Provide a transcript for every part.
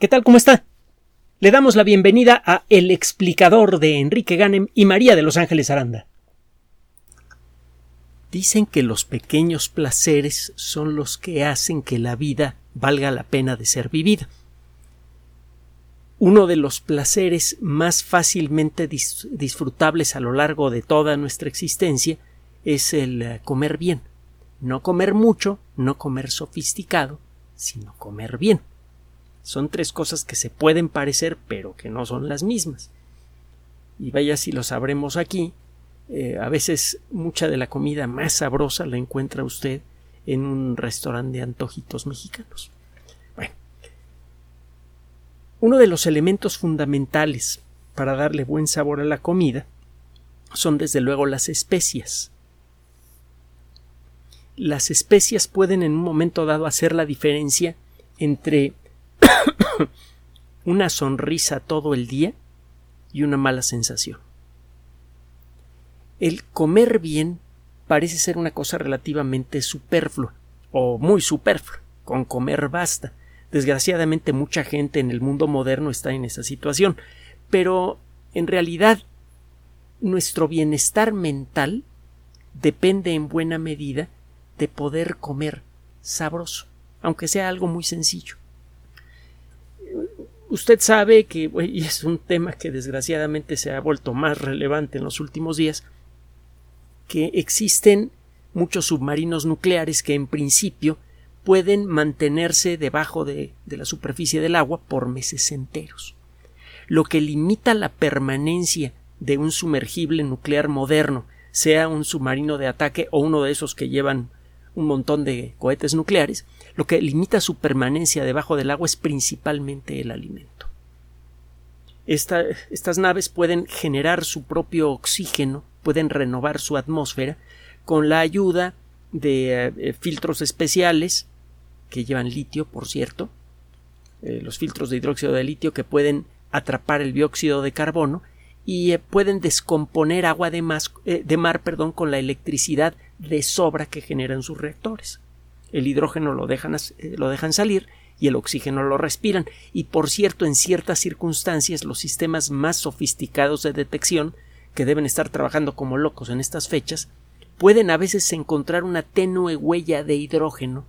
¿Qué tal? ¿Cómo está? Le damos la bienvenida a El explicador de Enrique Ganem y María de Los Ángeles Aranda. Dicen que los pequeños placeres son los que hacen que la vida valga la pena de ser vivida. Uno de los placeres más fácilmente disfrutables a lo largo de toda nuestra existencia es el eh, comer bien. No comer mucho, no comer sofisticado, sino comer bien. Son tres cosas que se pueden parecer, pero que no son las mismas. Y vaya si lo sabremos aquí, eh, a veces mucha de la comida más sabrosa la encuentra usted en un restaurante de antojitos mexicanos. Bueno, uno de los elementos fundamentales para darle buen sabor a la comida son desde luego las especias. Las especias pueden en un momento dado hacer la diferencia entre una sonrisa todo el día y una mala sensación. El comer bien parece ser una cosa relativamente superflua o muy superflua. Con comer basta. Desgraciadamente mucha gente en el mundo moderno está en esa situación, pero en realidad nuestro bienestar mental depende en buena medida de poder comer sabroso, aunque sea algo muy sencillo. Usted sabe que, es un tema que desgraciadamente se ha vuelto más relevante en los últimos días, que existen muchos submarinos nucleares que en principio pueden mantenerse debajo de, de, la superficie del agua por meses enteros. Lo que limita la permanencia de un sumergible nuclear moderno, sea un submarino de ataque o uno de esos que llevan un montón de cohetes nucleares, lo que limita su permanencia debajo del agua es principalmente el alimento. estas naves pueden generar su propio oxígeno, pueden renovar su atmósfera con la ayuda de eh, filtros especiales que llevan litio, por cierto, eh, los filtros de hidróxido de litio que pueden atrapar el dióxido de carbono y eh, pueden descomponer agua de, de mar perdón, con la electricidad de sobra que generan sus reactores. El hidrógeno lo dejan, eh, lo dejan salir y el oxígeno lo respiran. Y por cierto, en ciertas circunstancias, los sistemas más sofisticados de detección, que deben estar trabajando como locos en estas fechas, pueden a veces encontrar una tenue huella de hidrógeno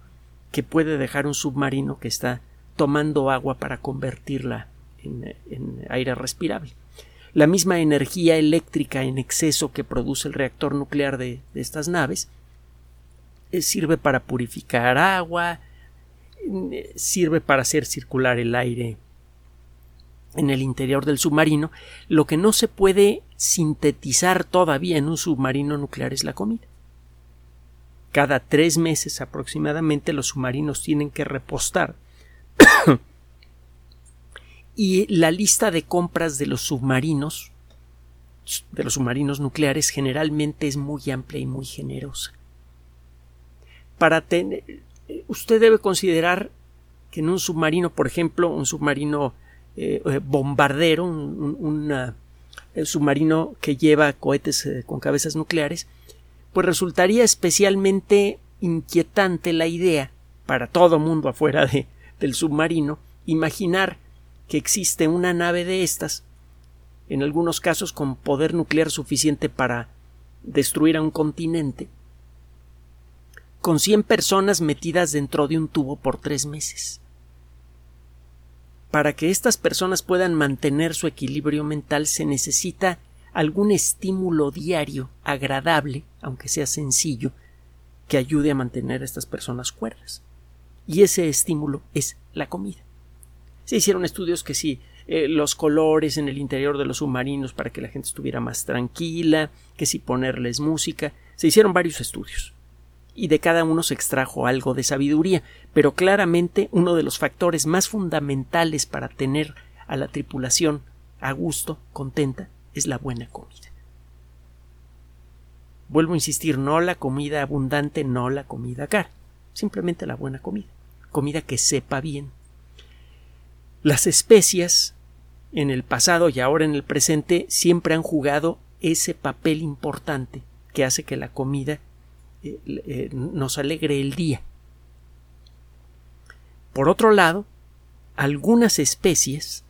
que puede dejar un submarino que está tomando agua para convertirla en, aire respirable. La misma energía eléctrica en exceso que produce el reactor nuclear de estas naves sirve para purificar agua, eh, sirve para hacer circular el aire en el interior del submarino. Lo que no se puede sintetizar todavía en un submarino nuclear es la comida. Cada tres meses aproximadamente los submarinos tienen que repostar y la lista de compras de los submarinos de los submarinos nucleares generalmente es muy amplia y muy generosa para tener usted debe considerar que en un submarino, por ejemplo, un submarino eh, eh, bombardero, un, submarino que lleva cohetes eh, con cabezas nucleares, pues resultaría especialmente inquietante la idea para todo mundo afuera de, del submarino imaginar que existe una nave de estas, en algunos casos con poder nuclear suficiente para destruir a un continente, con 100 personas metidas dentro de un tubo por tres meses. Para que estas personas puedan mantener su equilibrio mental se necesita algún estímulo diario agradable, aunque sea sencillo, que ayude a mantener a estas personas cuerdas. Y ese estímulo es la comida. Se hicieron estudios que sí, eh, los colores en el interior de los submarinos para que la gente estuviera más tranquila, que si ponerles música, se hicieron varios estudios y de cada uno se extrajo algo de sabiduría, pero claramente uno de los factores más fundamentales para tener a la tripulación a gusto, contenta, es la buena comida. Vuelvo a insistir, no la comida abundante, no la comida cara, simplemente la buena comida, comida que sepa bien. Las especias, en el pasado y ahora en el presente, siempre han jugado ese papel importante que hace que la comida eh, eh, nos alegre el día. Por otro lado, algunas especies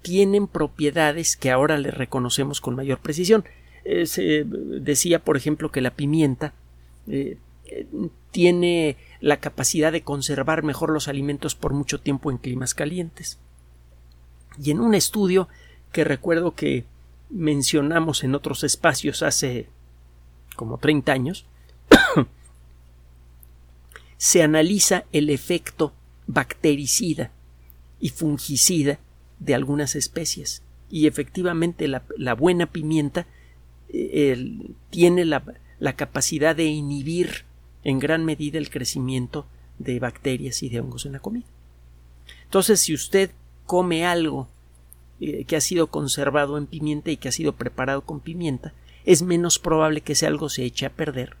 tienen propiedades que ahora le reconocemos con mayor precisión. Eh, se decía, por ejemplo, que la pimienta tiene la capacidad de conservar mejor los alimentos por mucho tiempo en climas calientes. Y en un estudio que recuerdo que mencionamos en otros espacios hace como 30 años, se analiza el efecto bactericida y fungicida de algunas especies. Y efectivamente la, buena pimienta eh, tiene la, capacidad de inhibir en gran medida el crecimiento de bacterias y de hongos en la comida. Entonces, si usted come algo eh, que ha sido conservado en pimienta y que ha sido preparado con pimienta, es menos probable que ese algo se eche a perder.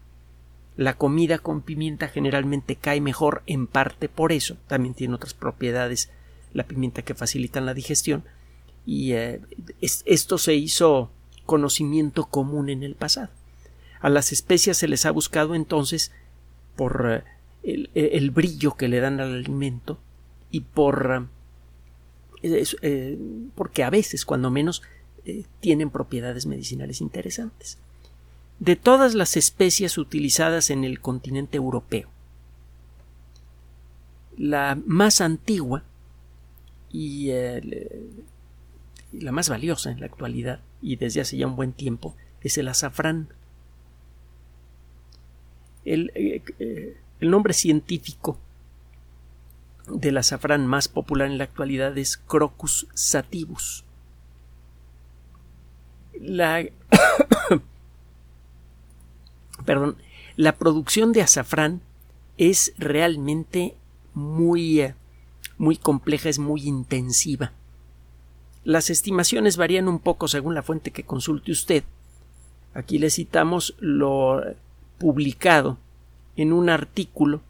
La comida con pimienta generalmente cae mejor en parte por eso. También tiene otras propiedades la pimienta que facilitan la digestión. Y eh, esto se hizo conocimiento común en el pasado. A las especias se les ha buscado entonces por eh, el, brillo que le dan al alimento y por eh, porque a veces, cuando menos, eh, tienen propiedades medicinales interesantes. De todas las especies utilizadas en el continente europeo, la más antigua y la más valiosa en la actualidad y desde hace ya un buen tiempo es el azafrán. El, el nombre científico del azafrán más popular en la actualidad es Crocus sativus. La perdón, la producción de azafrán es realmente muy eh, muy compleja, es muy intensiva. Las estimaciones varían un poco según la fuente que consulte usted. Aquí le citamos lo publicado en un artículo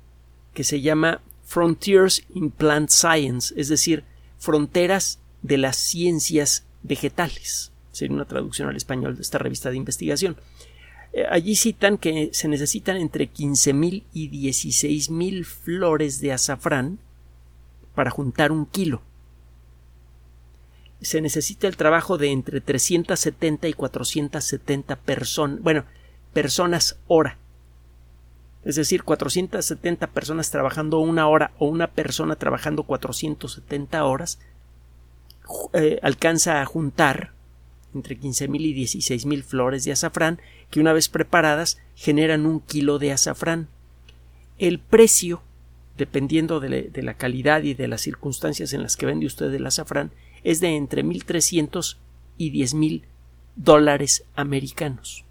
que se llama Frontiers in Plant Science, es decir, fronteras de las ciencias vegetales. Sería una traducción al español de esta revista de investigación. Eh, allí citan que se necesitan entre 15.000 y 16.000 flores de azafrán para juntar un kilo. Se necesita el trabajo de entre 370 y 470 personas, bueno, personas hora es decir, 470 personas trabajando una hora o una persona trabajando 470 horas, eh, alcanza a juntar entre 15.000 y 16.000 flores de azafrán que una vez preparadas generan un kilo de azafrán. El precio, dependiendo de, la calidad y de las circunstancias en las que vende usted el azafrán, es de entre 1.300 y 10.000 dólares americanos.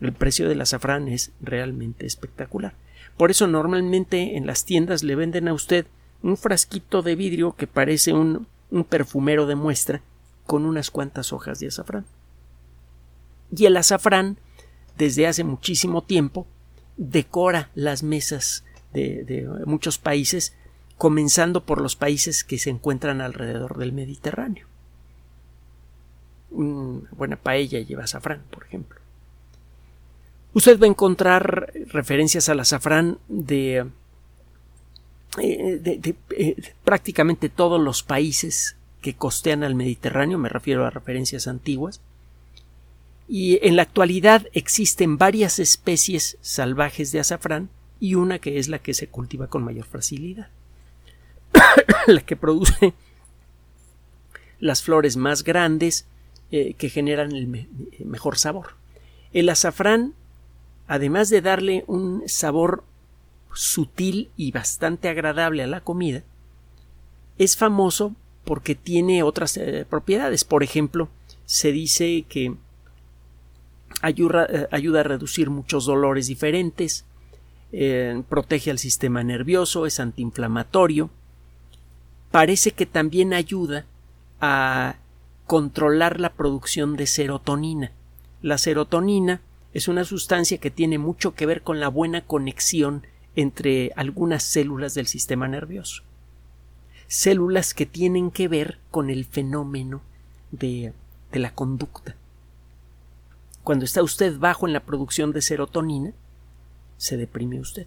El precio del azafrán es realmente espectacular. Por eso normalmente en las tiendas le venden a usted un frasquito de vidrio que parece un, un perfumero de muestra con unas cuantas hojas de azafrán. Y el azafrán, desde hace muchísimo tiempo, decora las mesas de, de, muchos países, comenzando por los países que se encuentran alrededor del Mediterráneo. Una buena paella lleva azafrán, por ejemplo. Usted va a encontrar referencias al azafrán de, eh, eh, prácticamente todos los países que costean al Mediterráneo, me refiero a referencias antiguas, y en la actualidad existen varias especies salvajes de azafrán y una que es la que se cultiva con mayor facilidad, la que produce las flores más grandes eh, que generan el mejor sabor. El azafrán además de darle un sabor sutil y bastante agradable a la comida, es famoso porque tiene otras eh, propiedades. Por ejemplo, se dice que ayuda, eh, ayuda a reducir muchos dolores diferentes, eh, protege al sistema nervioso, es antiinflamatorio. Parece que también ayuda a controlar la producción de serotonina. La serotonina es una sustancia que tiene mucho que ver con la buena conexión entre algunas células del sistema nervioso. Células que tienen que ver con el fenómeno de, de la conducta. Cuando está usted bajo en la producción de serotonina, se deprime usted.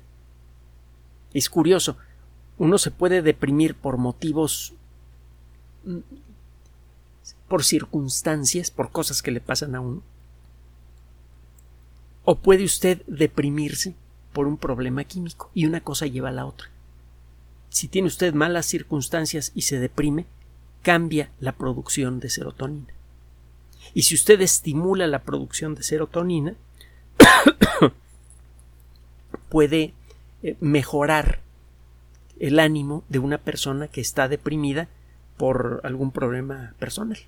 Es curioso, uno se puede deprimir por motivos mm, por circunstancias, por cosas que le pasan a uno. O puede usted deprimirse por un problema químico y una cosa lleva a la otra. Si tiene usted malas circunstancias y se deprime, cambia la producción de serotonina. Y si usted estimula la producción de serotonina, puede eh, mejorar el ánimo de una persona que está deprimida por algún problema personal.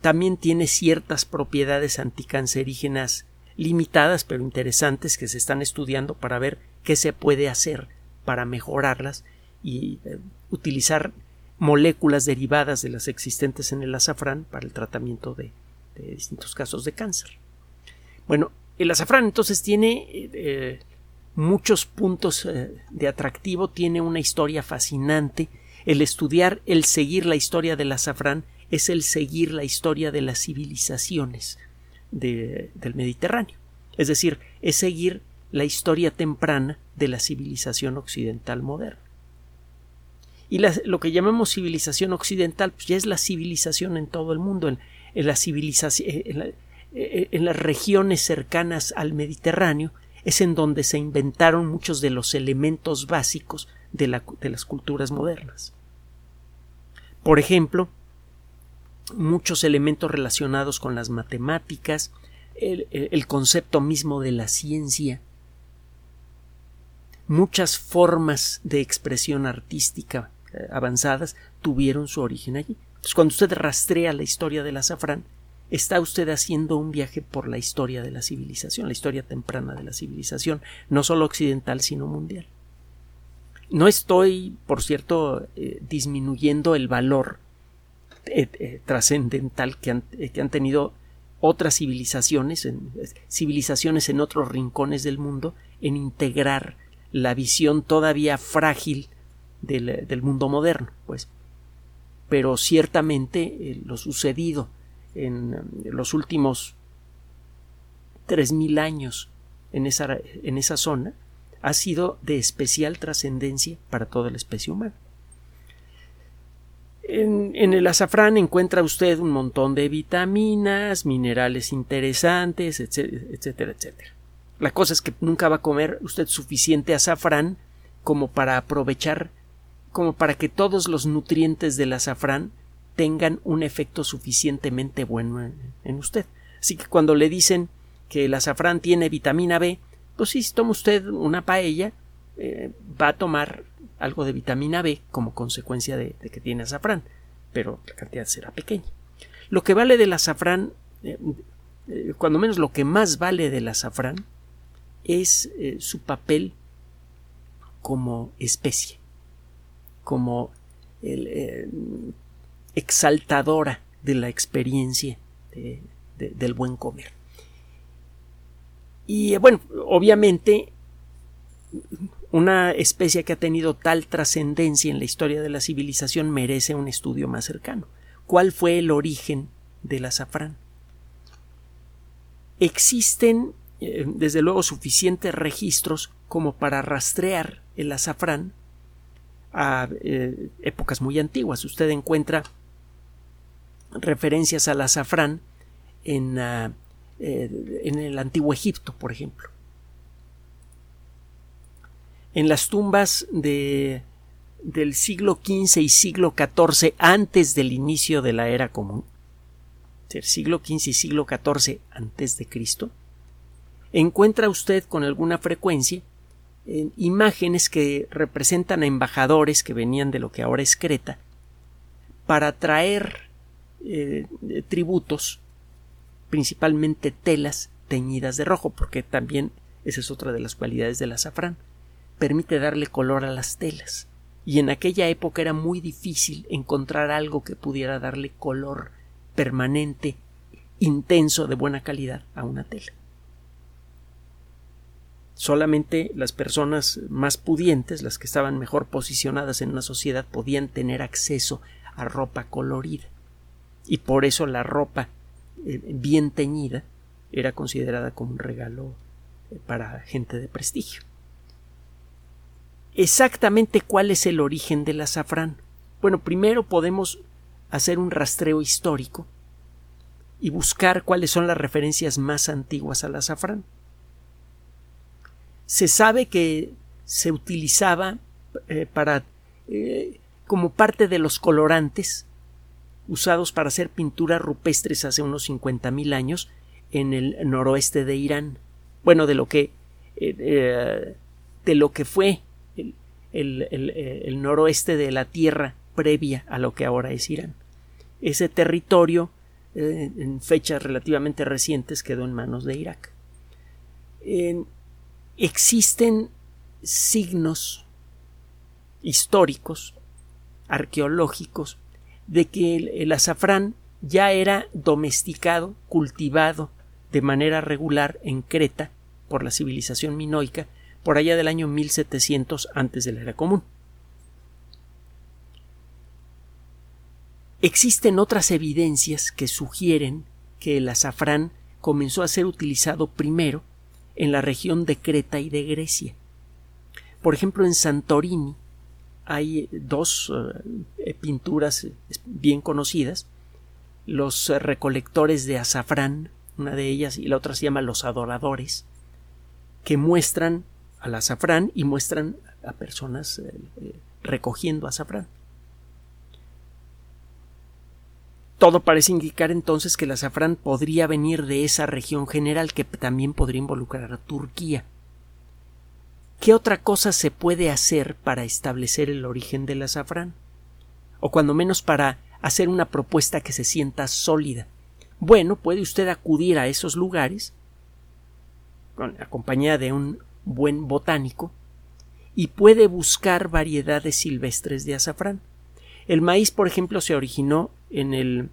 También tiene ciertas propiedades anticancerígenas limitadas pero interesantes que se están estudiando para ver qué se puede hacer para mejorarlas y eh, utilizar moléculas derivadas de las existentes en el azafrán para el tratamiento de, distintos casos de cáncer. Bueno, el azafrán entonces tiene eh, muchos puntos eh, de atractivo, tiene una historia fascinante. El estudiar, el seguir la historia del azafrán es el seguir la historia de las civilizaciones del Mediterráneo. Es decir, es seguir la historia temprana de la civilización occidental moderna. Y lo que llamamos civilización occidental pues ya es la civilización en todo el mundo, la civilización, eh, en las regiones cercanas al Mediterráneo, es en donde se inventaron muchos de los elementos básicos de, las culturas modernas. Por ejemplo, muchos elementos relacionados con las matemáticas, el, concepto mismo de la ciencia, muchas formas de expresión artística eh, avanzadas tuvieron su origen allí. Entonces, cuando usted rastrea la historia del azafrán, está usted haciendo un viaje por la historia de la civilización, la historia temprana de la civilización, no solo occidental, sino mundial. No estoy, por cierto, eh, disminuyendo el valor eh, eh, trascendental que han, que han, tenido otras civilizaciones, en, civilizaciones en otros rincones del mundo, en integrar la visión todavía frágil del, del mundo moderno, pues. Pero ciertamente lo sucedido en los últimos 3.000 años en esa, en esa zona ha sido de especial trascendencia para toda la especie humana. En, en, el azafrán encuentra usted un montón de vitaminas, minerales interesantes, etcétera, etcétera. La cosa es que nunca va a comer usted suficiente azafrán como para aprovechar, como para que todos los nutrientes del azafrán tengan un efecto suficientemente bueno en, usted. Así que cuando le dicen que el azafrán tiene vitamina B, pues si toma usted una paella, eh, va a tomar algo de vitamina B como consecuencia de, que tiene azafrán, pero la cantidad será pequeña. Lo que vale del azafrán, eh, eh, cuando menos lo que más vale del azafrán, es su papel como especie, como el, exaltadora de la experiencia del buen comer. Y bueno, obviamente una especie que ha tenido tal trascendencia en la historia de la civilización merece un estudio más cercano. ¿Cuál fue el origen del azafrán? Existen, eh, desde luego, suficientes registros como para rastrear el azafrán a eh, épocas muy antiguas. Usted encuentra referencias al azafrán en, ah, eh, en el antiguo Egipto, por ejemplo. En las tumbas de, del siglo XV y siglo XIV antes del inicio de la era común, el siglo XV y siglo XIV antes de Cristo, encuentra usted con alguna frecuencia imágenes que representan a embajadores que venían de lo que ahora es Creta para traer eh, tributos, principalmente telas teñidas de rojo, porque también esa es otra de las cualidades del azafrán. Permite darle color a las telas. Y en aquella época era muy difícil encontrar algo que pudiera darle color permanente, intenso, de buena calidad a una tela. Solamente las personas más pudientes, las que estaban mejor posicionadas en una sociedad, podían tener acceso a ropa colorida y por eso la ropa eh, bien teñida era considerada como un regalo eh, para gente de prestigio. exactamente cuál es el origen del azafrán. Bueno, primero podemos hacer un rastreo histórico y buscar cuáles son las referencias más antiguas al azafrán. Se sabe que se utilizaba eh, para eh, como parte de los colorantes usados para hacer pinturas rupestres hace unos 50.000 años en el noroeste de Irán. Bueno, de lo que eh, de lo que fue el, el, noroeste de la tierra previa a lo que ahora es Irán. Ese territorio en fechas relativamente recientes quedó en manos de Irak. Existen signos históricos, arqueológicos, de que el, azafrán ya era domesticado, cultivado de manera regular en Creta por la civilización minoica por allá del año 1700 antes de la era común. Existen otras evidencias que sugieren que el azafrán comenzó a ser utilizado primero en la región de Creta y de Grecia. Por ejemplo, en Santorini hay dos eh, pinturas bien conocidas, los recolectores de azafrán, una de ellas y la otra se llama Los Adoradores, que muestran al azafrán y muestran a personas eh, eh, recogiendo azafrán. Todo parece indicar entonces que el azafrán podría venir de esa región general que también podría involucrar a Turquía. ¿Qué otra cosa se puede hacer para establecer el origen del azafrán? O cuando menos para hacer una propuesta que se sienta sólida. Bueno, puede usted acudir a esos lugares, compañía de un buen botánico, y puede buscar variedades silvestres de azafrán. El maíz, por ejemplo, se originó en el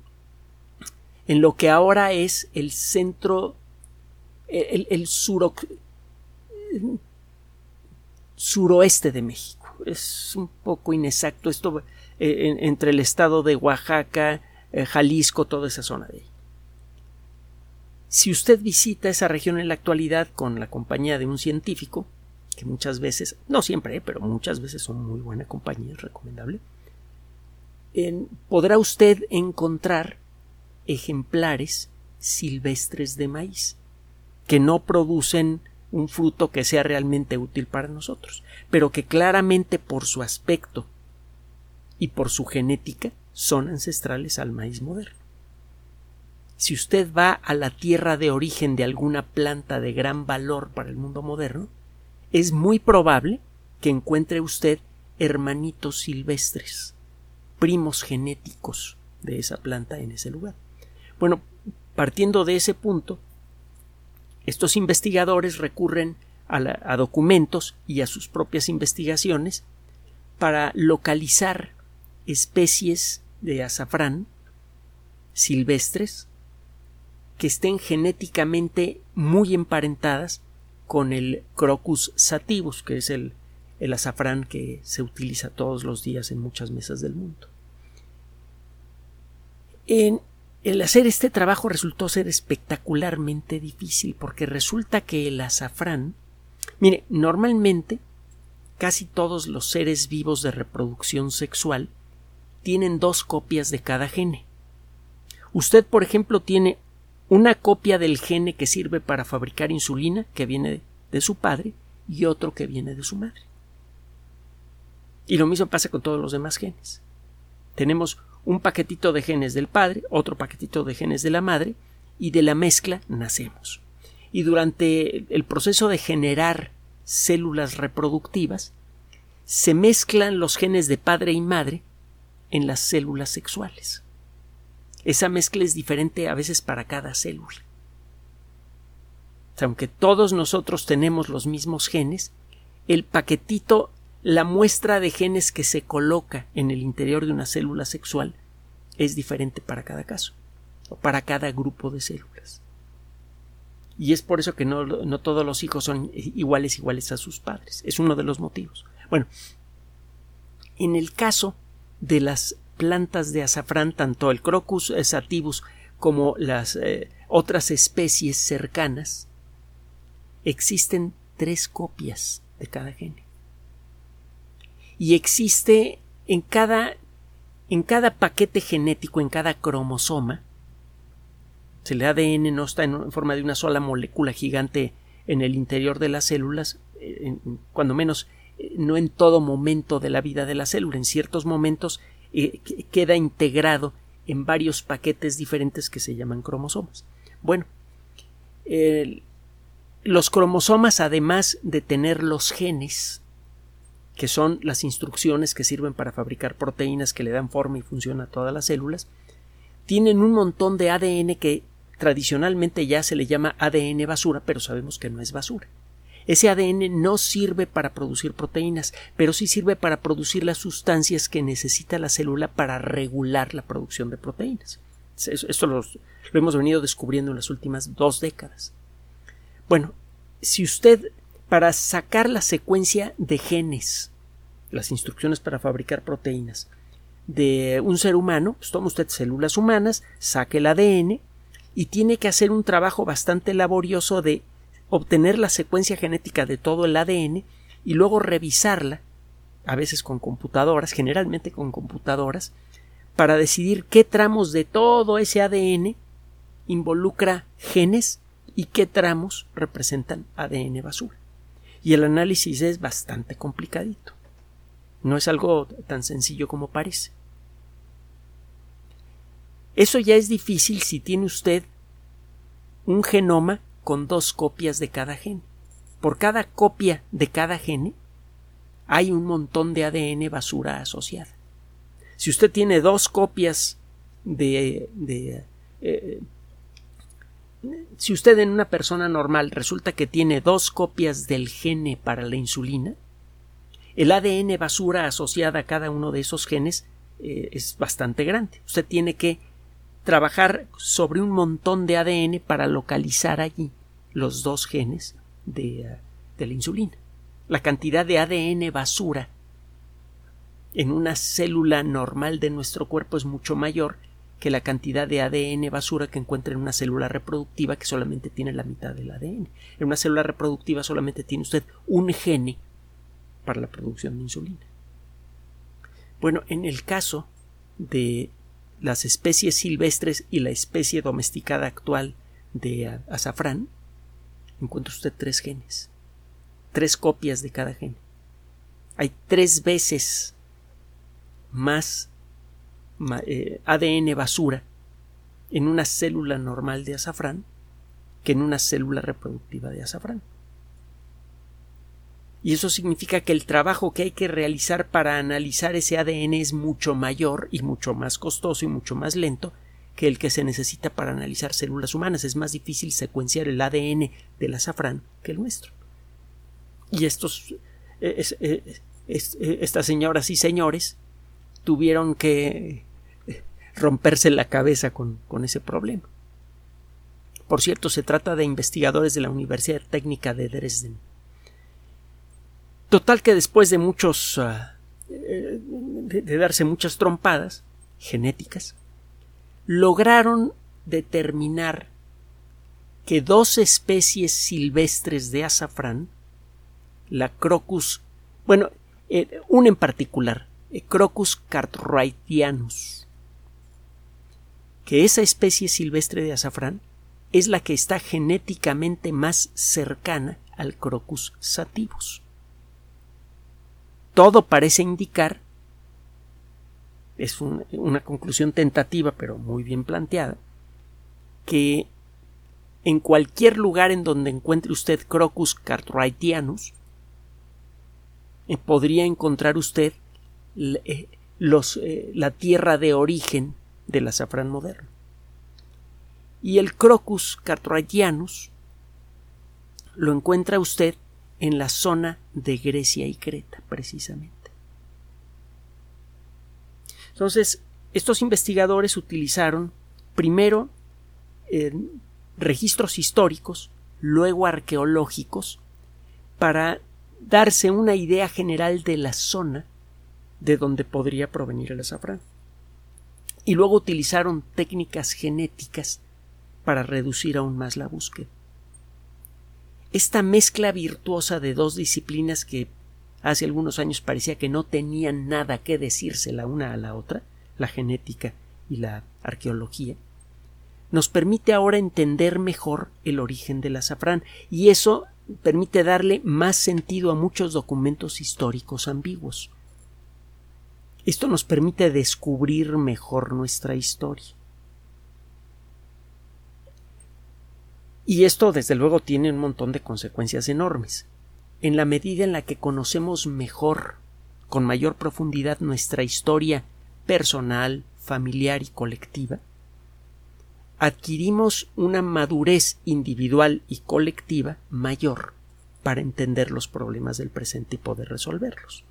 en lo que ahora es el centro el, suroeste de México. Es un poco inexacto esto eh, entre el estado de Oaxaca, eh, Jalisco, toda esa zona de ahí. Si usted visita esa región en la actualidad con la compañía de un científico, que muchas veces, no siempre, pero muchas veces son muy buena compañía, es recomendable, podrá usted encontrar ejemplares silvestres de maíz que no producen un fruto que sea realmente útil para nosotros, pero que claramente por su aspecto y por su genética son ancestrales al maíz moderno. Si usted va a la tierra de origen de alguna planta de gran valor para el mundo moderno, es muy probable que encuentre usted hermanitos silvestres primos genéticos de esa planta en ese lugar. Bueno, partiendo de ese punto, estos investigadores recurren a, documentos y a sus propias investigaciones para localizar especies de azafrán silvestres que estén genéticamente muy emparentadas con el Crocus sativus, que es el, el azafrán que se utiliza todos los días en muchas mesas del mundo. En el hacer este trabajo resultó ser espectacularmente difícil porque resulta que el azafrán mire normalmente casi todos los seres vivos de reproducción sexual tienen dos copias de cada gene. Usted, por ejemplo, tiene una copia del gene que sirve para fabricar insulina, que viene de su padre, y otro que viene de su madre. Y lo mismo pasa con todos los demás genes. Tenemos un paquetito de genes del padre, otro paquetito de genes de la madre, y de la mezcla nacemos. Y durante el proceso de generar células reproductivas, se mezclan los genes de padre y madre en las células sexuales. Esa mezcla es diferente a veces para cada célula. aunque todos nosotros tenemos los mismos genes, el paquetito la muestra de genes que se coloca en el interior de una célula sexual es diferente para cada caso o para cada grupo de células. Y es por eso que no, no todos los hijos son iguales iguales a sus padres. Es uno de los motivos. Bueno, en el caso de las plantas de azafrán, tanto el Crocus sativus como las eh, otras especies cercanas, existen tres copias de cada gene y existe en cada en cada paquete genético, en cada cromosoma, el ADN no está en forma de una sola molécula gigante en el interior de las células, eh, cuando menos eh, no en todo momento de la vida de la célula, en ciertos momentos eh, queda integrado en varios paquetes diferentes que se llaman cromosomas. Bueno, los cromosomas, además de tener los genes, que son las instrucciones que sirven para fabricar proteínas que le dan forma y función a todas las células, tienen un montón de ADN que tradicionalmente ya se le llama ADN basura, pero sabemos que no es basura. Ese ADN no sirve para producir proteínas, pero sí sirve para producir las sustancias que necesita la célula para regular la producción de proteínas. Esto lo, lo hemos venido descubriendo en las últimas dos décadas. Bueno, si usted, para sacar la secuencia de genes, las instrucciones para fabricar proteínas, de un ser humano, pues toma usted células humanas, saque el ADN y tiene que hacer un trabajo bastante laborioso de obtener la secuencia genética de todo el ADN y luego revisarla, a veces con computadoras, generalmente con computadoras, para decidir qué tramos de todo ese ADN involucra genes y qué tramos representan ADN basura. Y el análisis es bastante complicadito. No es algo tan sencillo como parece. Eso ya es difícil si tiene usted un genoma con dos copias de cada gen. Por cada copia de cada gen hay un montón de ADN basura asociada. Si usted tiene dos copias de, de eh, si usted en una persona normal resulta que tiene dos copias del gene para la insulina, el ADN basura asociada a cada uno de esos genes eh, es bastante grande. Usted tiene que trabajar sobre un montón de ADN para localizar allí los dos genes de, de la insulina. La cantidad de ADN basura en una célula normal de nuestro cuerpo es mucho mayor que la cantidad de ADN basura que encuentra en una célula reproductiva que solamente tiene la mitad del ADN. En una célula reproductiva solamente tiene usted un gene para la producción de insulina. Bueno, en el caso de las especies silvestres y la especie domesticada actual de azafrán, encuentra usted tres genes, tres copias de cada gen. Hay tres veces más eh, ADN basura en una célula normal de azafrán que en una célula reproductiva de azafrán. Y eso significa que el trabajo que hay que realizar para analizar ese ADN es mucho mayor y mucho más costoso y mucho más lento que el que se necesita para analizar células humanas. Es más difícil secuenciar el ADN del azafrán que el nuestro. Y estos, eh, eh, eh, estas señoras y señores tuvieron que romperse la cabeza con, con ese problema. Por cierto, se trata de investigadores de la Universidad Técnica de Dresden. Total que después de muchos ah, de, darse muchas trompadas genéticas, lograron determinar que dos especies silvestres de azafrán, la Crocus, bueno, eh, una en particular, eh, Crocus cartwrightianus, que esa especie silvestre de azafrán es la que está genéticamente más cercana al Crocus sativus. Todo parece indicar es una conclusión tentativa pero muy bien planteada que en cualquier lugar en donde encuentre usted Crocus cartwrightianus eh, podría encontrar usted eh, eh, la tierra de origen del azafrán moderno. Y el Crocus cartwrightianus lo encuentra usted en la zona de Grecia y Creta, precisamente. Entonces, estos investigadores utilizaron primero registros históricos, luego arqueológicos, para darse una idea general de la zona de donde podría provenir el azafrán. Y luego utilizaron técnicas genéticas para reducir aún más la búsqueda esta mezcla virtuosa de dos disciplinas que hace algunos años parecía que no tenían nada que decirse la una a la otra, la genética y la arqueología, nos permite ahora entender mejor el origen del azafrán y eso permite darle más sentido a muchos documentos históricos ambiguos. Esto nos permite descubrir mejor nuestra historia. Y esto, desde luego, tiene un montón de consecuencias enormes. En la medida en la que conocemos mejor, con mayor profundidad, nuestra historia personal, familiar y colectiva, adquirimos una madurez individual y colectiva mayor para entender los problemas del presente y poder resolverlos.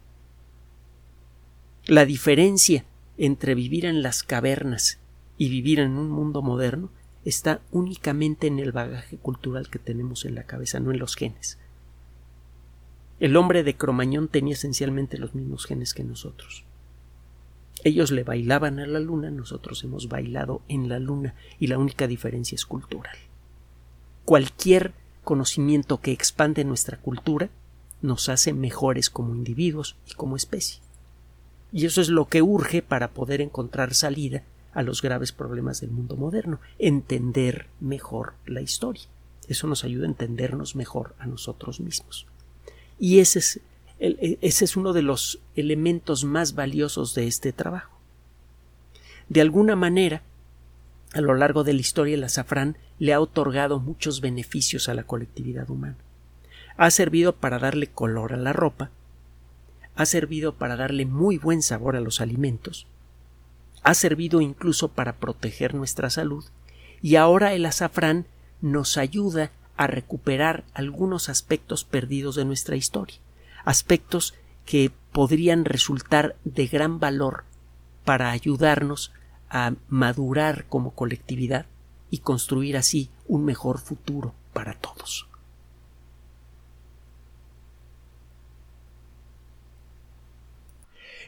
La diferencia entre vivir en las cavernas y vivir en un mundo moderno está únicamente en el bagaje cultural que tenemos en la cabeza, no en los genes. El hombre de Cromañón tenía esencialmente los mismos genes que nosotros. Ellos le bailaban a la luna, nosotros hemos bailado en la luna y la única diferencia es cultural. Cualquier conocimiento que expande nuestra cultura nos hace mejores como individuos y como especie. Y eso es lo que urge para poder encontrar salida a los graves problemas del mundo moderno, entender mejor la historia. Eso nos ayuda a entendernos mejor a nosotros mismos. Y ese es e, ese es uno de los elementos más valiosos de este trabajo. De alguna manera, a lo largo de la historia, el azafrán le ha otorgado muchos beneficios a la colectividad humana. Ha servido para darle color a la ropa, ha servido para darle muy buen sabor a los alimentos, ha servido incluso para proteger nuestra salud, y ahora el azafrán nos ayuda a recuperar algunos aspectos perdidos de nuestra historia aspectos que podrían resultar de gran valor para ayudarnos a madurar como colectividad y construir así un mejor futuro para todos.